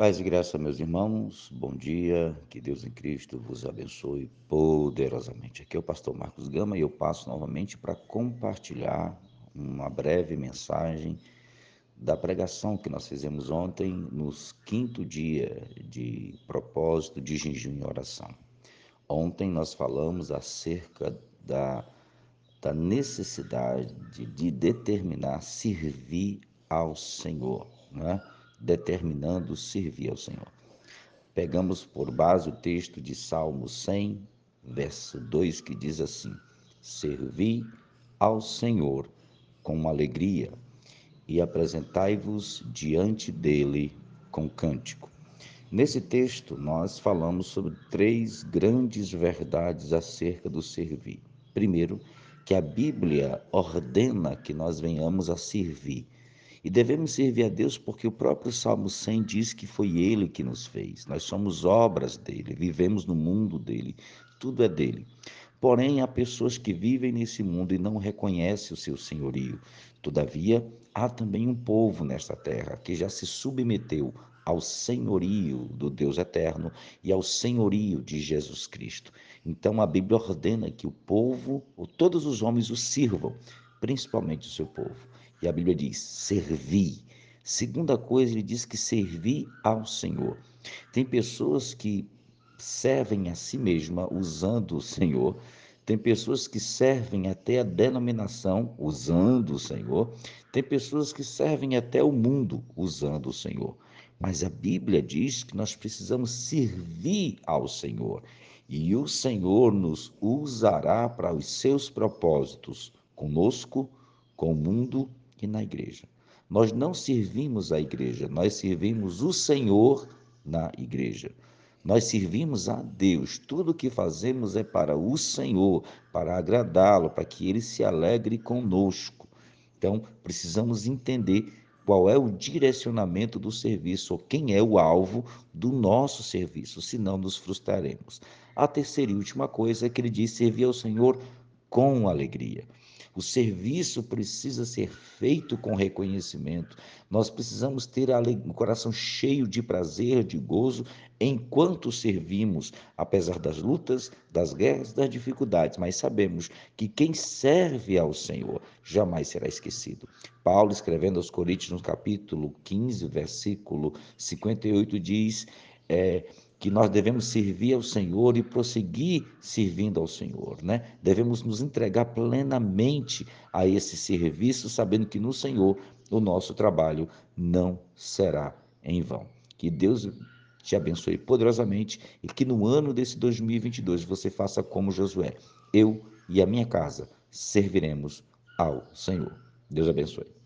Paz e graça, meus irmãos, bom dia, que Deus em Cristo vos abençoe poderosamente. Aqui é o pastor Marcos Gama e eu passo novamente para compartilhar uma breve mensagem da pregação que nós fizemos ontem, nos quinto dia de propósito de jejum e oração. Ontem nós falamos acerca da, da necessidade de, de determinar servir ao Senhor, não é? Determinando servir ao Senhor. Pegamos por base o texto de Salmo 100, verso 2, que diz assim: Servi ao Senhor com alegria e apresentai-vos diante dele com cântico. Nesse texto, nós falamos sobre três grandes verdades acerca do servir. Primeiro, que a Bíblia ordena que nós venhamos a servir. E devemos servir a Deus porque o próprio Salmo 100 diz que foi Ele que nos fez. Nós somos obras dele, vivemos no mundo dele, tudo é dele. Porém, há pessoas que vivem nesse mundo e não reconhecem o seu senhorio. Todavia, há também um povo nesta terra que já se submeteu ao senhorio do Deus eterno e ao senhorio de Jesus Cristo. Então a Bíblia ordena que o povo, ou todos os homens, o sirvam, principalmente o seu povo. E a Bíblia diz: servi. Segunda coisa, ele diz que servir ao Senhor. Tem pessoas que servem a si mesma usando o Senhor. Tem pessoas que servem até a denominação usando o Senhor. Tem pessoas que servem até o mundo usando o Senhor. Mas a Bíblia diz que nós precisamos servir ao Senhor. E o Senhor nos usará para os seus propósitos, conosco, com o mundo na igreja. Nós não servimos a igreja, nós servimos o Senhor na igreja. Nós servimos a Deus. Tudo o que fazemos é para o Senhor, para agradá-lo, para que ele se alegre conosco. Então, precisamos entender qual é o direcionamento do serviço, ou quem é o alvo do nosso serviço, senão nos frustraremos. A terceira e última coisa é que ele diz servir ao Senhor com alegria. O serviço precisa ser feito com reconhecimento. Nós precisamos ter o coração cheio de prazer, de gozo, enquanto servimos, apesar das lutas, das guerras, das dificuldades. Mas sabemos que quem serve ao Senhor jamais será esquecido. Paulo, escrevendo aos Coríntios, no capítulo 15, versículo 58, diz. É, que nós devemos servir ao Senhor e prosseguir servindo ao Senhor, né? Devemos nos entregar plenamente a esse serviço, sabendo que no Senhor o nosso trabalho não será em vão. Que Deus te abençoe poderosamente e que no ano desse 2022 você faça como Josué. Eu e a minha casa serviremos ao Senhor. Deus abençoe.